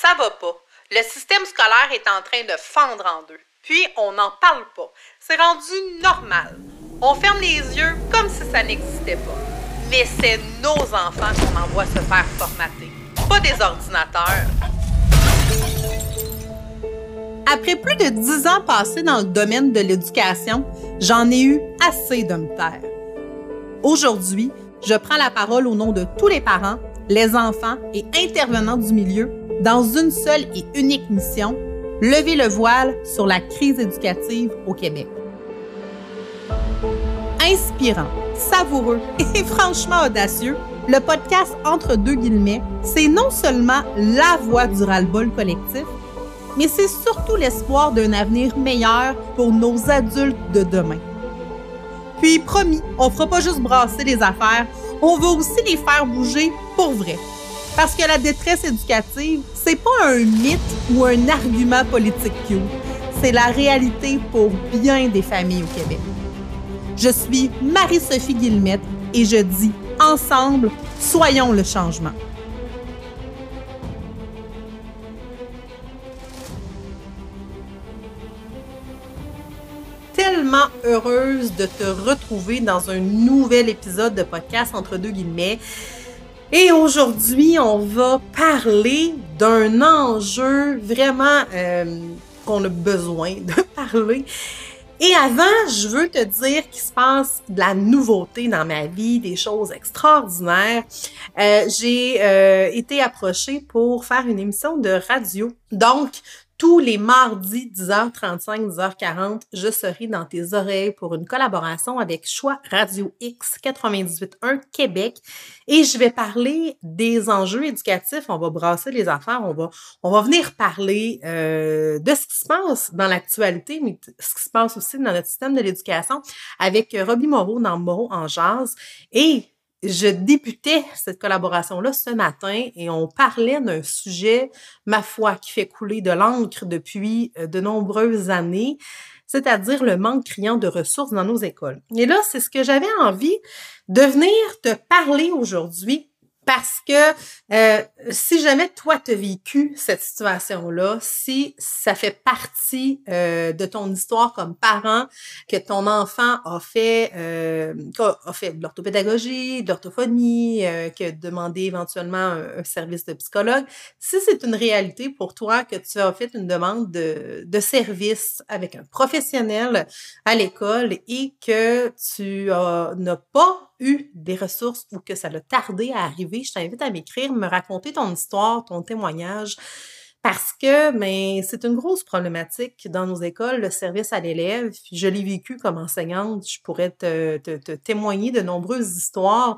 Ça va pas. Le système scolaire est en train de fendre en deux. Puis, on n'en parle pas. C'est rendu normal. On ferme les yeux comme si ça n'existait pas. Mais c'est nos enfants qu'on envoie se faire formater, pas des ordinateurs. Après plus de dix ans passés dans le domaine de l'éducation, j'en ai eu assez de me taire. Aujourd'hui, je prends la parole au nom de tous les parents, les enfants et intervenants du milieu dans une seule et unique mission, lever le voile sur la crise éducative au Québec. Inspirant, savoureux et franchement audacieux, le podcast Entre deux guillemets, c'est non seulement la voix du ras-le-bol collectif, mais c'est surtout l'espoir d'un avenir meilleur pour nos adultes de demain. Puis promis, on fera pas juste brasser les affaires, on va aussi les faire bouger pour vrai. Parce que la détresse éducative, c'est pas un mythe ou un argument politique cute. C'est la réalité pour bien des familles au Québec. Je suis Marie-Sophie Guillemette et je dis ensemble, soyons le changement. tellement heureuse de te retrouver dans un nouvel épisode de podcast entre deux guillemets. Et aujourd'hui, on va parler d'un enjeu vraiment euh, qu'on a besoin de parler. Et avant, je veux te dire qu'il se passe de la nouveauté dans ma vie, des choses extraordinaires. Euh, j'ai euh, été approchée pour faire une émission de radio. Donc, tous les mardis 10h35, 10h40, je serai dans tes oreilles pour une collaboration avec Choix Radio X 98.1 Québec. Et je vais parler des enjeux éducatifs. On va brasser les affaires, on va, on va venir parler euh, de ce qui se passe dans l'actualité, mais ce qui se passe aussi dans notre système de l'éducation avec Robbie Moreau dans Moreau en jazz et je débutais cette collaboration-là ce matin et on parlait d'un sujet, ma foi, qui fait couler de l'encre depuis euh, de nombreuses années, c'est-à-dire le manque criant de ressources dans nos écoles. Et là, c'est ce que j'avais envie de venir te parler aujourd'hui parce que euh, si jamais toi tu as vécu cette situation-là, si ça fait partie euh, de ton histoire comme parent, que ton enfant a fait euh, a fait de l'orthopédagogie, de l'orthophonie, euh, que demandé éventuellement un, un, service de psychologue, si c'est une réalité pour toi que tu as fait une demande de, de service avec un professionnel à l'école et que tu n'as pas eu des ressources ou que ça l'a tardé à arriver, je t'invite à m'écrire, me raconter ton histoire, ton témoignage. Parce que mais c'est une grosse problématique dans nos écoles, le service à l'élève. Je l'ai vécu comme enseignante. Je pourrais te, te, te, témoigner de nombreuses histoires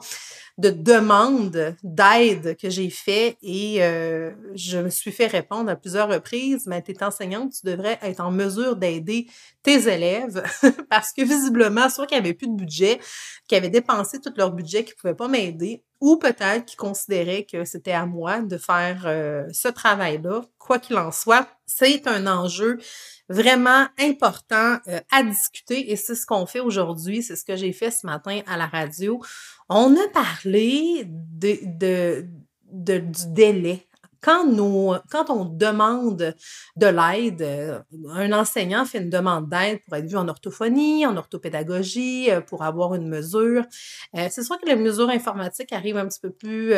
de demandes d'aide que j'ai fait et euh, je me suis fait répondre à plusieurs reprises, mais tu es enseignante, tu devrais être en mesure d'aider tes élèves parce que visiblement, soit qu'ils n'avaient plus de budget, qu'ils avaient dépensé tout leur budget, qu'ils ne pouvaient pas m'aider, ou peut-être qu'ils considéraient que c'était à moi de faire euh, ce travail-là. Quoi qu'il en soit, c'est un enjeu vraiment important euh, à discuter et c'est ce qu'on fait aujourd'hui, c'est ce que j'ai fait ce matin à la radio. On a parlé de, du délai quand, nous, quand on demande de l'aide, euh, un enseignant fait une demande d'aide pour être vu en orthophonie, en orthopédagogie, euh, pour avoir une mesure. Euh, c'est sûr que les mesures informatiques arrivent un petit peu plus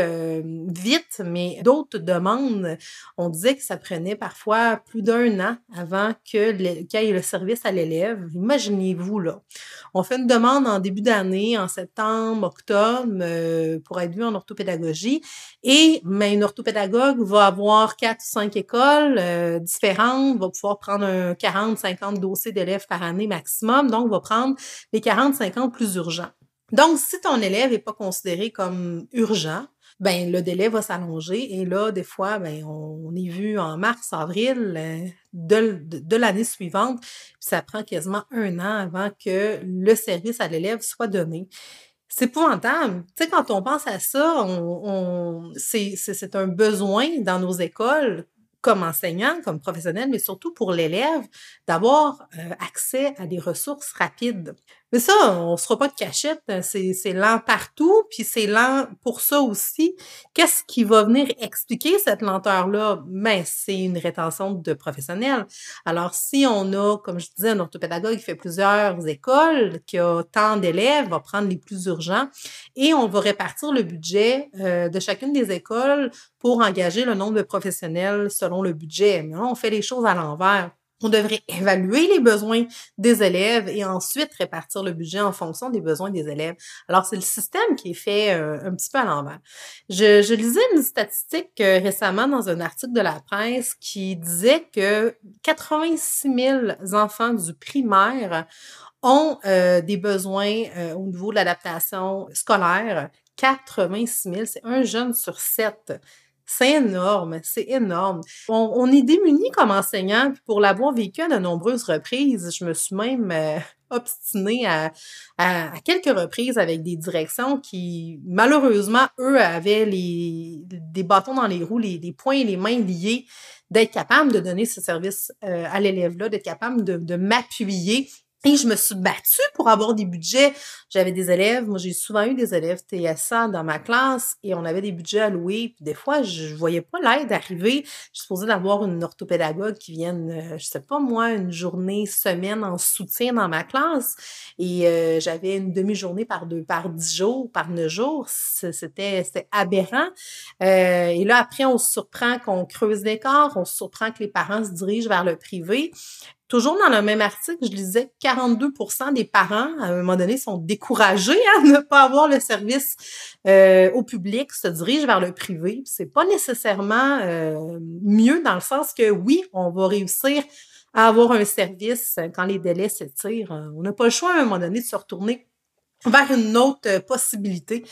vite, mais d'autres demandes, on disait que ça prenait parfois plus d'un an avant qu'il y ait le service à l'élève. Imaginez-vous, là. On fait une demande en début d'année, en septembre, octobre, pour être vu en orthopédagogie, et mais une orthopédagogue va va avoir quatre ou cinq écoles euh, différentes, va pouvoir prendre un 40, 50 dossiers d'élèves par année maximum, donc va prendre les 40, 50 plus urgents. Donc, si ton élève n'est pas considéré comme urgent, ben le délai va s'allonger et là, des fois, ben, on, est vu en mars, avril euh, de, de, l'année suivante, puis ça prend quasiment un an avant que le service à l'élève soit donné. C'est épouvantable. Tu sais, quand on pense à ça, on, c'est un besoin dans nos écoles comme enseignant, comme professionnel, mais surtout pour l'élève, d'avoir euh, accès à des ressources rapides. Mais ça, on se fera pas de cachette, c'est lent partout, puis c'est lent pour ça aussi. Qu'est-ce qui va venir expliquer cette lenteur-là? Ben, c'est une rétention de professionnels. Alors, si on a, comme je disais, un orthopédagogue qui fait plusieurs écoles, qui a tant d'élèves, va prendre les plus urgents, et on va répartir le budget euh, de chacune des écoles pour engager le nombre de professionnels selon le budget. Mais là, on fait les choses à l'envers. On devrait évaluer les besoins des élèves et ensuite répartir le budget en fonction des besoins des élèves. Alors, c'est le système qui est fait euh, un petit peu à l'envers. Je, lisais une statistique euh, récemment dans un article de la presse qui disait que 86 000 enfants du primaire ont euh, des besoins au niveau de l'adaptation scolaire. 86 000, c'est un jeune sur sept. C'est énorme, c'est énorme. On, est démunis comme enseignant, pour l'avoir vécu à de nombreuses reprises, je me suis même euh, obstinée à, à, quelques reprises avec des directions qui, malheureusement, eux, avaient les, des bâtons dans les roues, les, les poings et les mains liés, d'être capable de donner ce service euh, à l'élève-là, d'être capable de, de m'appuyer et je me suis battue pour avoir des budgets. J'avais des élèves, moi j'ai souvent eu des élèves TSA dans ma classe et on avait des budgets alloués. Puis des fois, je voyais pas l'aide arriver. Je supposée d'avoir une orthopédagogue qui vienne, euh, je sais pas moi, une journée, semaine en soutien dans ma classe. Et euh, j'avais une demi-journée par deux, par dix jours, par neuf jours. C'était aberrant. Euh, et là, après, on se surprend qu'on creuse l'écart, on se surprend que les parents se dirigent vers le privé. Toujours dans le même article, je disais 42% des parents, à un moment donné, sont découragés à ne pas avoir le service euh, au public, se dirigent vers le privé. C'est pas nécessairement euh, mieux dans le sens que oui, on va réussir à avoir un service quand les délais s'étirent. On n'a pas le choix à un moment donné de se retourner vers une autre possibilité.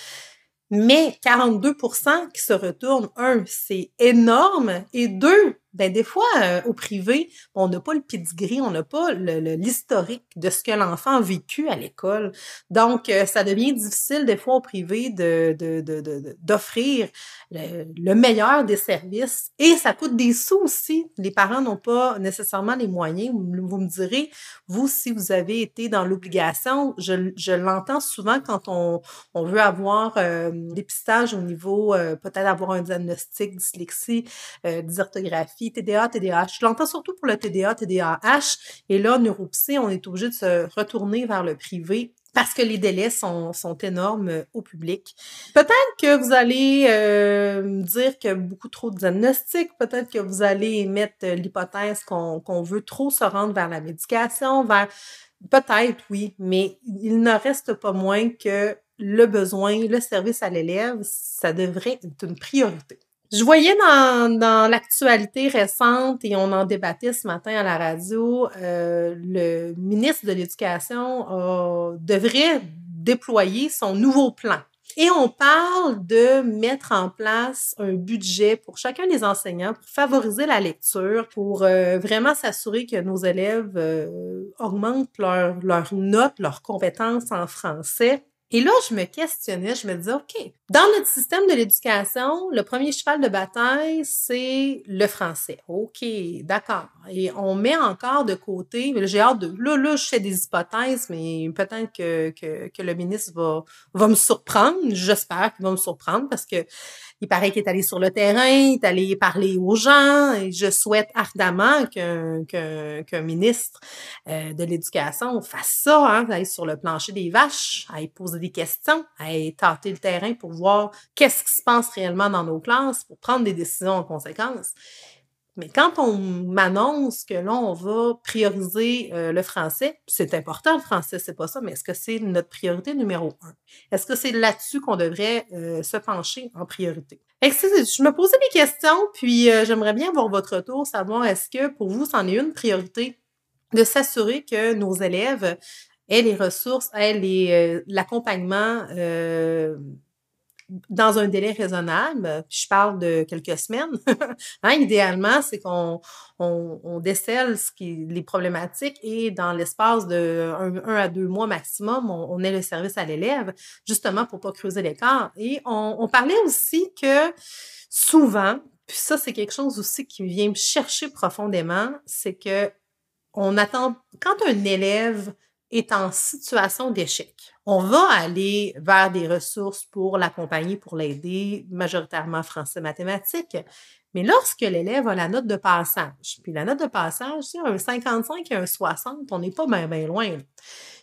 Mais 42% qui se retournent, un, c'est énorme, et deux, ben des fois, euh, au privé, on n'a pas le pedigree, on n'a pas l'historique de ce que l'enfant a vécu à l'école. Donc, euh, ça devient difficile des fois au privé de d'offrir de, de, le, meilleur des services et ça coûte des sous aussi. Les parents n'ont pas nécessairement les moyens. Vous, me direz, vous, si vous avez été dans l'obligation, je, je l'entends souvent quand on, on veut avoir euh, dépistage au niveau, euh, peut-être avoir un diagnostic dyslexie, dysorthographie, TDA, TDAH. Je l'entends surtout pour le TDA, TDAH. Et là, neuropsy, on est obligé de se retourner vers le privé parce que les délais sont, énormes euh, au public. Peut-être que vous allez euh, dire que beaucoup trop de diagnostics, peut-être que vous allez émettre l'hypothèse qu'on veut trop se rendre vers la médication, vers... Peut-être, oui, mais il ne reste pas moins que le besoin, le service à l'élève, ça devrait être une priorité. Je voyais dans, dans l'actualité récente, et on en débattait ce matin à la radio, euh, le ministre de l'Éducation devrait déployer son nouveau plan. Et on parle de mettre en place un budget pour chacun des enseignants pour favoriser la lecture, pour euh, vraiment s'assurer que nos élèves euh, augmentent leurs leur notes, leurs compétences en français et là, je me questionnais, je me disais, OK, dans notre système de l'éducation, le premier cheval de bataille, c'est le français. OK, d'accord. Et on met encore de côté, j'ai hâte de, là, là, je fais des hypothèses, mais peut-être que, que, que, le ministre va, va me surprendre. J'espère qu'il va me surprendre parce que il paraît qu'il est allé sur le terrain, il est allé parler aux gens. Et je souhaite ardemment qu'un ministre euh, de l'Éducation fasse ça, hein, aille sur le plancher des vaches, aille poser des questions, aille tâter le terrain pour qu'est-ce qui se passe réellement dans nos classes, pour prendre des décisions en conséquence. Mais quand on m'annonce que là, on va prioriser euh, le français, c'est important le français, c'est pas ça, mais est-ce que c'est notre priorité numéro un? Est-ce que c'est là-dessus qu'on devrait euh, se pencher en priorité? je me posais des questions, puis euh, j'aimerais bien avoir votre retour, savoir est-ce que pour vous, c'en est une priorité de s'assurer que nos élèves aient les ressources, aient l'accompagnement dans un délai raisonnable, je parle de quelques semaines, hein, idéalement, c'est qu'on on, décèle les problématiques et dans l'espace de un, à deux mois maximum, on, ait le service à l'élève, justement pour pas creuser l'écart. Et on, on parlait aussi que souvent, puis ça, c'est quelque chose aussi qui vient me chercher profondément, c'est que on attend, quand un élève est en situation d'échec. On va aller vers des ressources pour l'accompagner, pour l'aider, majoritairement français-mathématiques. Mais lorsque l'élève a la note de passage, puis la note de passage, c'est un 55 et un 60, on n'est pas bien loin.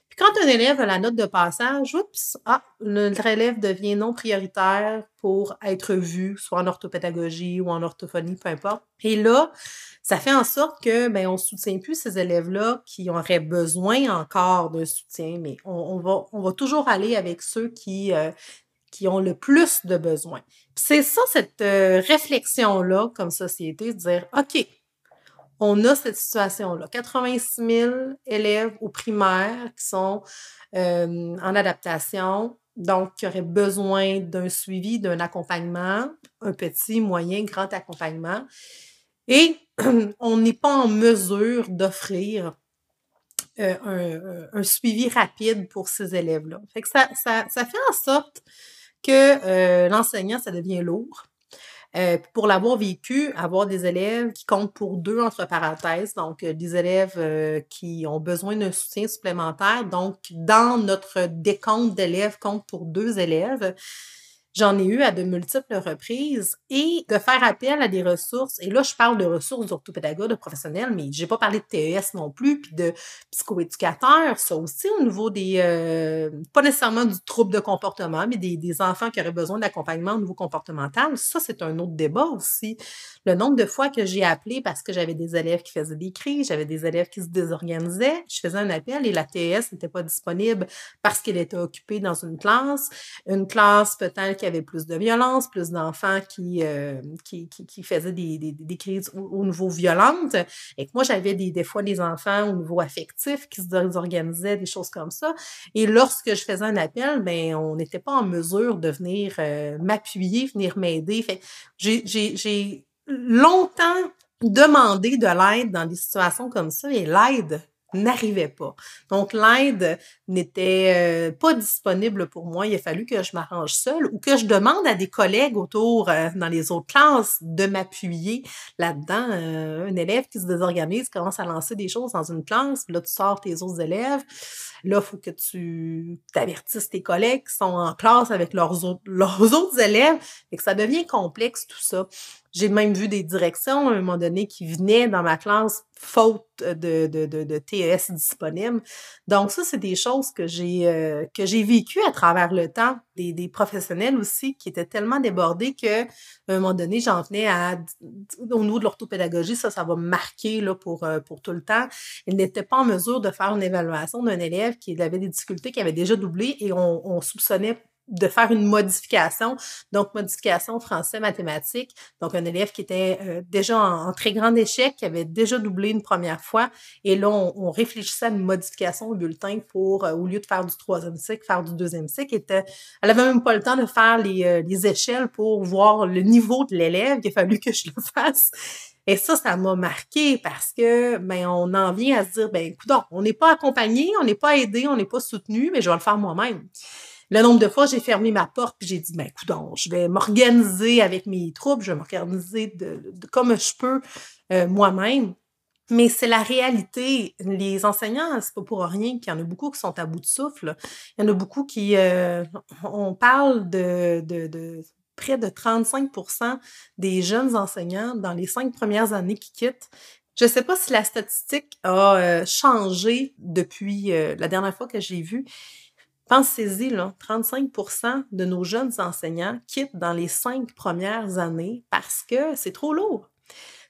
Puis quand un élève a la note de passage, oups, ah, notre élève devient non prioritaire pour être vu, soit en orthopédagogie ou en orthophonie, peu importe. Et là, ça fait en sorte que ben on soutient plus ces élèves-là qui auraient besoin encore de soutien, mais on, va, on va toujours aller avec ceux qui, euh, qui ont le plus de besoins. C'est ça, cette euh, réflexion-là, comme société, de dire, OK, on a cette situation-là. 86 000 élèves au primaire qui sont euh, en adaptation, donc qui auraient besoin d'un suivi, d'un accompagnement, un petit, moyen, grand accompagnement. Et on n'est pas en mesure d'offrir euh, un, suivi rapide pour ces élèves-là. Ça, fait en sorte que euh, l'enseignant, ça devient lourd. Euh, pour l'avoir vécu, avoir des élèves qui comptent pour deux entre parenthèses, donc euh, des élèves euh, qui ont besoin d'un soutien supplémentaire. Donc, dans notre décompte d'élèves, compte pour deux élèves. J'en ai eu à de multiples reprises et de faire appel à des ressources. Et là, je parle de ressources d'orthopédagogues, de professionnels, mais j'ai pas parlé de TES non plus, puis de psychoéducateurs. Ça aussi au niveau des, euh, pas nécessairement du trouble de comportement, mais des, des enfants qui auraient besoin d'accompagnement au niveau comportemental. Ça, c'est un autre débat aussi. Le nombre de fois que j'ai appelé parce que j'avais des élèves qui faisaient des crises, j'avais des élèves qui se désorganisaient, je faisais un appel et la TES n'était pas disponible parce qu'elle était occupée dans une classe. Une classe peut-être qu'il y avait plus de violence, plus d'enfants qui, euh, qui, qui, faisaient des, des, crises au, niveau violentes. Et que moi, j'avais des, des fois des enfants au niveau affectif qui se désorganisaient, des choses comme ça. Et lorsque je faisais un appel, ben on n'était pas en mesure de venir euh, m'appuyer, venir m'aider. Fait j'ai longtemps demandé de l'aide dans des situations comme ça et l'aide n'arrivait pas. Donc, l'aide n'était euh, pas disponible pour moi. Il a fallu que je m'arrange seule ou que je demande à des collègues autour euh, dans les autres classes de m'appuyer là-dedans. Euh, un élève qui se désorganise commence à lancer des choses dans une classe, là, tu sors tes autres élèves. Là, il faut que tu t'avertisses tes collègues qui sont en classe avec leurs autres, élèves et ça devient complexe tout ça. J'ai même vu des directions à un moment donné qui venaient dans ma classe faute de, de, de, de TES disponible. Donc ça, c'est des choses que j'ai euh, que j'ai vécues à travers le temps. Des, des, professionnels aussi qui étaient tellement débordés que à un moment donné, j'en venais à au niveau de l'orthopédagogie, ça, ça va marquer là, pour, euh, pour tout le temps. Ils n'étaient pas en mesure de faire une évaluation d'un élève qui avait des difficultés, qui avait déjà doublé et on soupçonnait de faire une modification, donc modification français-mathématiques. Donc, un élève qui était euh, déjà en, très grand échec, qui avait déjà doublé une première fois, et là, on, réfléchissait à une modification au bulletin pour, euh, au lieu de faire du troisième cycle, faire du deuxième cycle. Était, elle avait même pas le temps de faire les, euh, les échelles pour voir le niveau de l'élève, il a fallu que je le fasse. Et ça, ça m'a marqué parce que ben on en vient à se dire ben écoute, on n'est pas accompagné, on n'est pas aidé, on n'est pas soutenu, mais je vais le faire moi-même. Le nombre de fois, j'ai fermé ma porte puis j'ai dit, ben, écoute, je vais m'organiser avec mes troupes, je vais m'organiser de, comme je peux euh, moi-même. Mais c'est la réalité. Les enseignants, c'est pas pour rien qu'il y en a beaucoup qui sont à bout de souffle. Il y en a beaucoup qui, euh, on parle de, de, de près de 35% des jeunes enseignants dans les cinq premières années qui quittent. Je ne sais pas si la statistique a euh, changé depuis la dernière fois que j'ai vu, Pensez-y, 35% de nos jeunes enseignants quittent dans les cinq premières années parce que c'est trop lourd.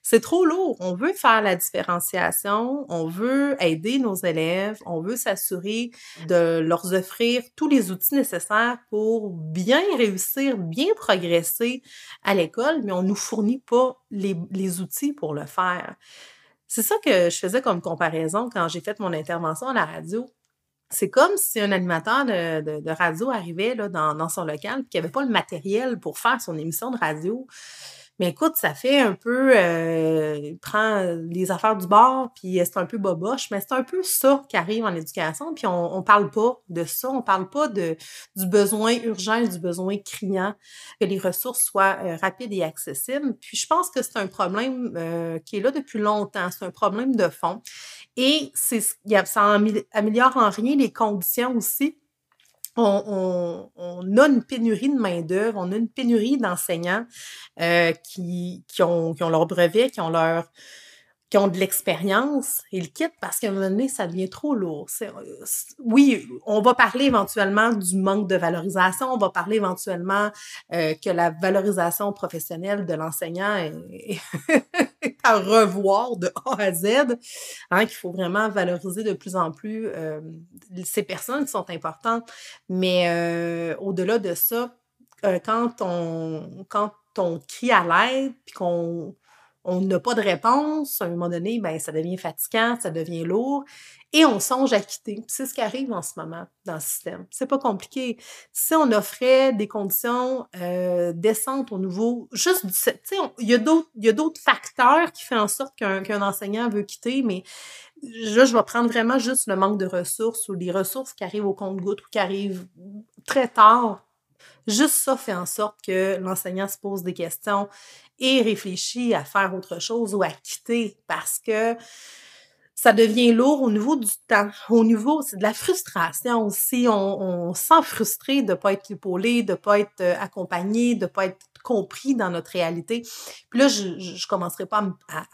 C'est trop lourd. On veut faire la différenciation, on veut aider nos élèves, on veut s'assurer de leur offrir tous les outils nécessaires pour bien réussir, bien progresser à l'école, mais on ne nous fournit pas les, les outils pour le faire. C'est ça que je faisais comme comparaison quand j'ai fait mon intervention à la radio c'est comme si un animateur de, radio arrivait là, dans, son local et qu'il n'avait pas le matériel pour faire son émission de radio. Mais écoute, ça fait un peu, euh, il prend les affaires du bord, puis c'est un peu boboche, mais c'est un peu ça qui arrive en éducation, puis on, on parle pas de ça, on parle pas de du besoin urgent, du besoin criant, que les ressources soient euh, rapides et accessibles. Puis je pense que c'est un problème euh, qui est là depuis longtemps, c'est un problème de fond. Et ça améliore en rien les conditions aussi on, a une pénurie de main-d'œuvre, on a une pénurie d'enseignants euh, qui, qui, ont, qui ont leur brevet, qui ont leur qui ont de l'expérience, ils quittent parce qu'à un moment donné, ça devient trop lourd. Euh, oui, on va parler éventuellement du manque de valorisation, on va parler éventuellement euh, que la valorisation professionnelle de l'enseignant est, à revoir de A à Z, hein, qu'il faut vraiment valoriser de plus en plus euh, ces personnes qui sont importantes. Mais au-delà de ça, quand on quand on crie à l'aide, puis qu'on on n'a pas de réponse, à un moment donné, ben, ça devient fatigant, ça devient lourd, et on songe à quitter. C'est ce qui arrive en ce moment dans le système. C'est pas compliqué. Si on offrait des conditions euh, décentes au niveau, juste, tu sais, il y a d'autres facteurs qui font en sorte qu'un enseignant veut quitter, mais là, je vais prendre vraiment juste le manque de ressources ou les ressources qui arrivent au compte-gouttes ou qui arrivent très tard Juste ça fait en sorte que l'enseignant se pose des questions et réfléchit à faire autre chose ou à quitter parce que ça devient lourd au niveau du temps. Au niveau, c'est de la frustration aussi. On, on sent frustré de pas être épaulé, de pas être euh, accompagné, de pas être compris dans notre réalité. Puis là, je, je, commencerai pas à,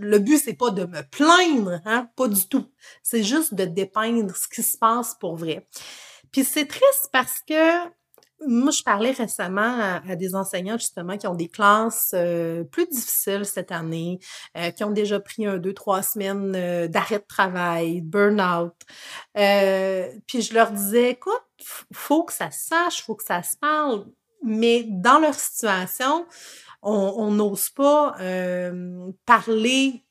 le but c'est pas de me plaindre, hein, pas du tout. C'est juste de dépeindre ce qui se passe pour vrai. Puis c'est triste parce que moi, je parlais récemment à, des enseignants justement qui ont des classes euh, plus difficiles cette année, euh, qui ont déjà pris un, deux, trois semaines euh, d'arrêt de travail, burn-out. puis je leur disais, écoute, faut que ça se sache, faut que ça se parle, mais dans leur situation, on n'ose pas parler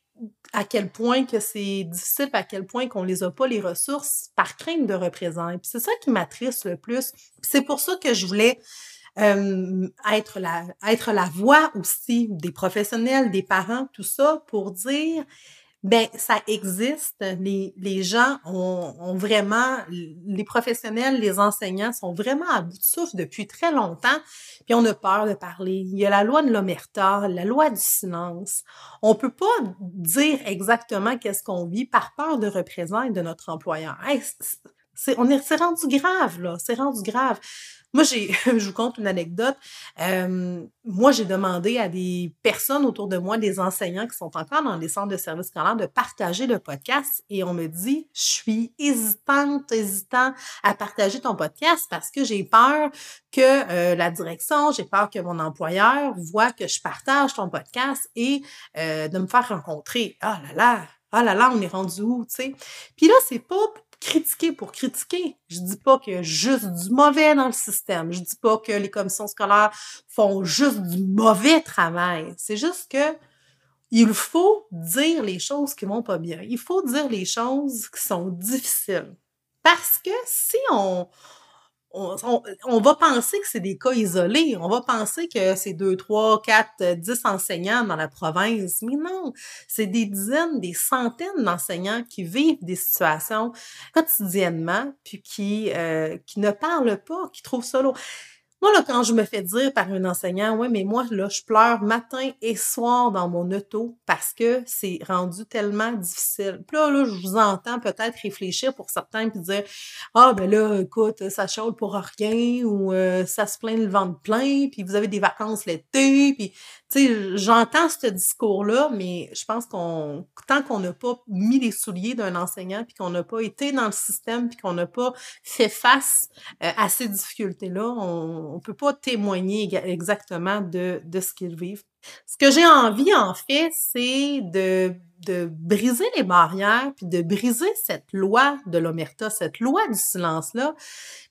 à quel point que c'est difficile, à quel point qu'on les a pas les ressources par crainte de représailles. c'est ça qui m'attriste le plus. C'est pour ça que je voulais euh, être la être la voix aussi des professionnels, des parents, tout ça pour dire ben ça existe. Les, les gens ont, vraiment, les professionnels, les enseignants sont vraiment à bout de souffle depuis très longtemps, puis on a peur de parler. Il y a la loi de l'omerta, la loi du silence. On peut pas dire exactement qu'est-ce qu'on vit par peur de représailles de notre employeur. c'est, on est, c'est rendu grave, là. C'est rendu grave. Moi, j'ai, je vous conte une anecdote. Euh, moi, j'ai demandé à des personnes autour de moi, des enseignants qui sont encore dans les centres de services scolaires, de partager le podcast et on me dit, je suis hésitante, hésitant à partager ton podcast parce que j'ai peur que euh, la direction, j'ai peur que mon employeur voit que je partage ton podcast et euh, de me faire rencontrer. Ah là là, ah là là, on est rendu où, tu sais? Puis là, c'est pas critiquer pour critiquer. Je dis pas qu'il y a juste du mauvais dans le système. Je dis pas que les commissions scolaires font juste du mauvais travail. C'est juste que il faut dire les choses qui vont pas bien. Il faut dire les choses qui sont difficiles. Parce que si on, on, va penser que c'est des cas isolés. On va penser que c'est deux, trois, quatre, dix enseignants dans la province. Mais non, c'est des dizaines, des centaines d'enseignants qui vivent des situations quotidiennement, puis qui, euh, qui ne parlent pas, qui trouvent ça lourd. Moi, là, quand je me fais dire par un enseignant, ouais, mais moi, là, je pleure matin et soir dans mon auto parce que c'est rendu tellement difficile. Puis là, là, je vous entends peut-être réfléchir pour certains puis dire, ah, ben là, écoute, ça chaude pour rien ou euh, ça se plaint le ventre plein puis vous avez des vacances l'été puis tu sais, j'entends ce discours-là, mais je pense qu'on, tant qu'on n'a pas mis les souliers d'un enseignant, puis qu'on n'a pas été dans le système, puis qu'on n'a pas fait face euh, à ces difficultés-là, on ne peut pas témoigner exactement de, de ce qu'ils vivent. Ce que j'ai envie, en fait, c'est de briser les barrières, puis de briser cette loi de l'omerta, cette loi du silence-là,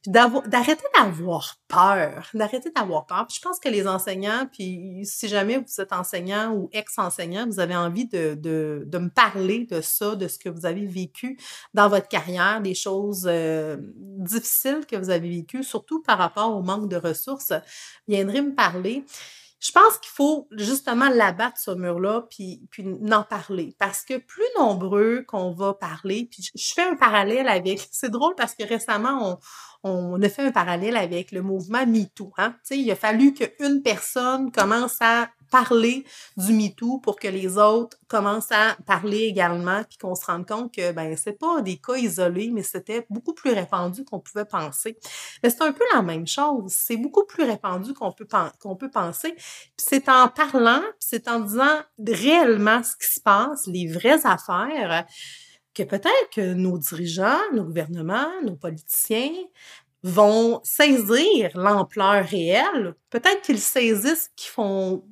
puis d'arrêter d'avoir peur, d'arrêter d'avoir peur. Puis je pense que les enseignants, puis si jamais vous êtes enseignant ou ex-enseignant, vous avez envie de, me parler de ça, de ce que vous avez vécu dans votre carrière, des choses euh, difficiles que vous avez vécues, surtout par rapport au manque de ressources, viendrez me parler je pense qu'il faut justement l'abattre ce mur-là puis puis n'en parler. Parce que plus nombreux qu'on va parler puis je fais un parallèle avec c'est drôle parce que récemment on, on a fait un parallèle avec le mouvement MeToo hein. Il a fallu qu'une personne commence à parler du MeToo pour que les autres commencent à parler également, puis qu'on se rende compte que ben c'est pas des cas isolés, mais c'était beaucoup plus répandu qu'on pouvait penser. Mais c'est un peu la même chose. C'est beaucoup plus répandu qu'on peut qu'on peut penser. Puis c'est en parlant, puis c'est en disant réellement ce qui se passe, les vraies affaires que peut-être que nos dirigeants, nos gouvernements, nos politiciens vont saisir l'ampleur réelle. Peut-être qu'ils saisissent qu'ils font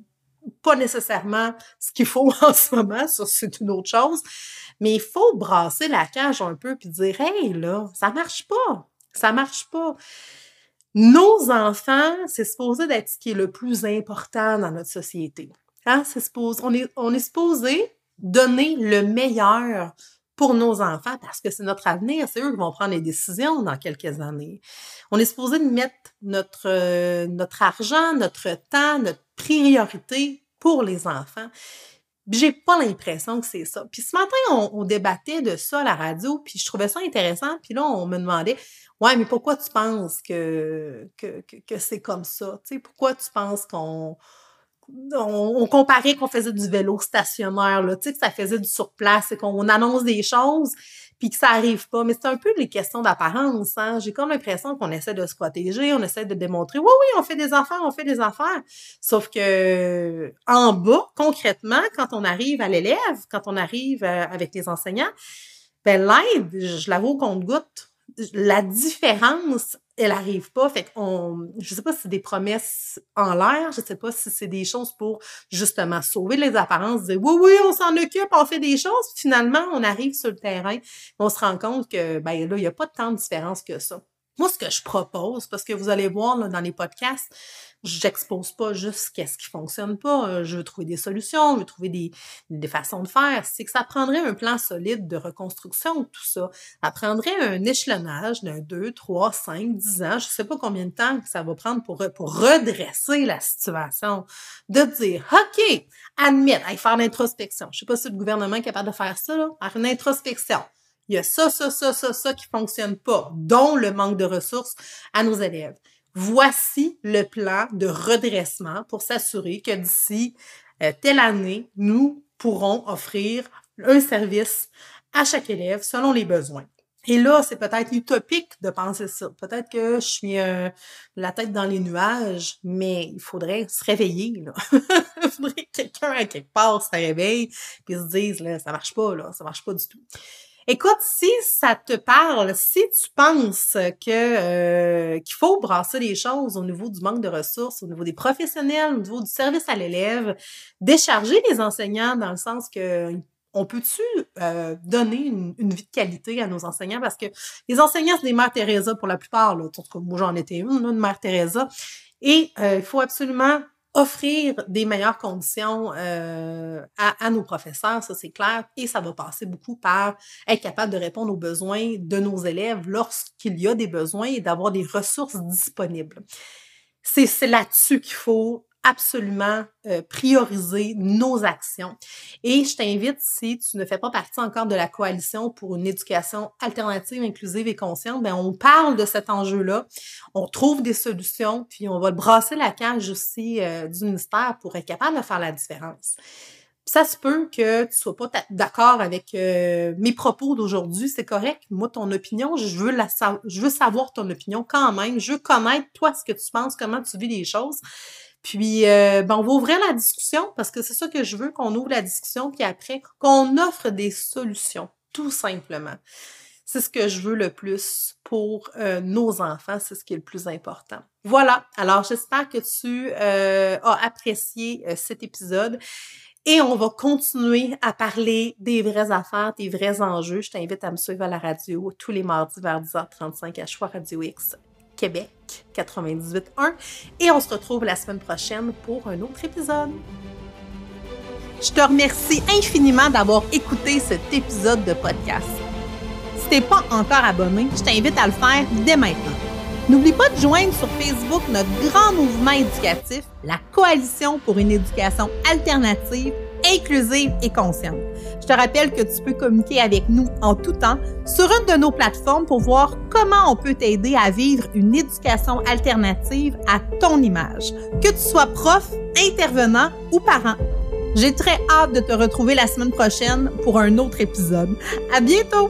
pas nécessairement ce qu'il faut en ce moment, ça c'est une autre chose, mais il faut brasser la cage un peu puis dire hey là, ça marche pas, ça marche pas. Nos enfants, c'est supposé d'être ce qui est le plus important dans notre société. Hein? Supposé, on est, on est supposé donner le meilleur pour nos enfants parce que c'est notre avenir, c'est eux qui vont prendre les décisions dans quelques années. On est supposé mettre notre, euh, notre argent, notre temps, notre priorité pour les enfants. J'ai pas l'impression que c'est ça. Puis ce matin, on, débattait de ça à la radio, puis je trouvais ça intéressant. Puis là, on me demandait, ouais, mais pourquoi tu penses que, que, que, que c'est comme ça? Tu sais, pourquoi tu penses qu'on on, comparait qu'on faisait du vélo stationnaire, là, que ça faisait du surplace et qu'on annonce des choses puis que ça arrive pas. Mais c'est un peu les questions d'apparence. Hein? J'ai comme l'impression qu'on essaie de se protéger, on essaie de démontrer, oui, oui, on fait des affaires, on fait des affaires. Sauf que en bas, concrètement, quand on arrive à l'élève, quand on arrive euh, avec les enseignants, ben l'aide, je l'avoue qu'on goûte la différence, elle arrive pas. Fait qu'on, je sais pas si c'est des promesses en l'air, je sais pas si c'est des choses pour justement sauver les apparences, dire oui, oui, on s'en occupe, on fait des choses. Finalement, on arrive sur le terrain, on se rend compte que, ben là, il y a pas tant de différence que ça. Moi, ce que je propose, parce que vous allez voir là, dans les podcasts, j'expose pas juste qu'est-ce qui fonctionne pas. Euh, je veux trouver des solutions, je veux trouver des, des façons de faire. C'est que ça prendrait un plan solide de reconstruction tout ça. Ça prendrait un échelonnage d'un 2, 3, 5, 10 ans. Je sais pas combien de temps que ça va prendre pour, pour redresser la situation. De dire, OK, admettre, faire l'introspection. Je sais pas si le gouvernement est capable de faire ça, là. Faire une introspection il y a ça, ça, ça, ça, ça qui fonctionne pas, dont le manque de ressources à nos élèves. Voici le plan de redressement pour s'assurer que d'ici euh, telle année, nous pourrons offrir un service à chaque élève selon les besoins. Et là, c'est peut-être utopique de penser ça. Peut-être que je suis euh, la tête dans les nuages, mais il faudrait se réveiller. Il faudrait que quelqu'un à quelque part se réveille et se dise là, ça marche pas, là, ça marche pas du tout. Écoute, si ça te parle, si tu penses que euh, qu'il faut brasser les choses au niveau du manque de ressources, au niveau des professionnels, au niveau du service à l'élève, décharger les enseignants dans le sens que on peut-tu euh, donner une, vie de qualité à nos enseignants? Parce que les enseignants, c'est des mères Teresa pour la plupart. Là. Moi, j'en étais une, une mère Teresa. Et euh, il faut absolument offrir des meilleures conditions euh, à, nos professeurs, ça c'est clair, et ça va passer beaucoup par être capable de répondre aux besoins de nos élèves lorsqu'il y a des besoins et d'avoir des ressources disponibles. C'est là-dessus qu'il faut absolument euh, prioriser nos actions. Et je t'invite, si tu ne fais pas partie encore de la coalition pour une éducation alternative, inclusive et consciente, ben on parle de cet enjeu-là, on trouve des solutions, puis on va brasser la cage aussi euh, du ministère pour être capable de faire la différence. ça se peut que tu sois pas d'accord avec euh, mes propos d'aujourd'hui, c'est correct. Moi, ton opinion, je veux la je veux savoir ton opinion quand même. Je veux connaître toi ce que tu penses, comment tu vis les choses. Puis, euh, ben, on va ouvrir la discussion parce que c'est ça que je veux, qu'on ouvre la discussion, puis après, qu'on offre des solutions, tout simplement. C'est ce que je veux le plus pour euh, nos enfants, c'est ce qui est le plus important. Voilà, alors j'espère que tu euh, as apprécié cet épisode. Et on va continuer à parler des vraies affaires, des vrais enjeux. Je t'invite à me suivre à la radio tous les mardis vers 10h35 à Choix Radio X. Québec 98.1 et on se retrouve la semaine prochaine pour un autre épisode. Je te remercie infiniment d'avoir écouté cet épisode de podcast. Si t'es pas encore abonné, je t'invite à le faire dès maintenant. N'oublie pas de joindre sur Facebook notre grand mouvement éducatif, la Coalition pour une éducation alternative, inclusive et consciente. Je te rappelle que tu peux communiquer avec nous en tout temps sur une de nos plateformes pour voir comment on peut t'aider à vivre une éducation alternative à ton image, que tu sois prof, intervenant ou parent. J'ai très hâte de te retrouver la semaine prochaine pour un autre épisode. À bientôt!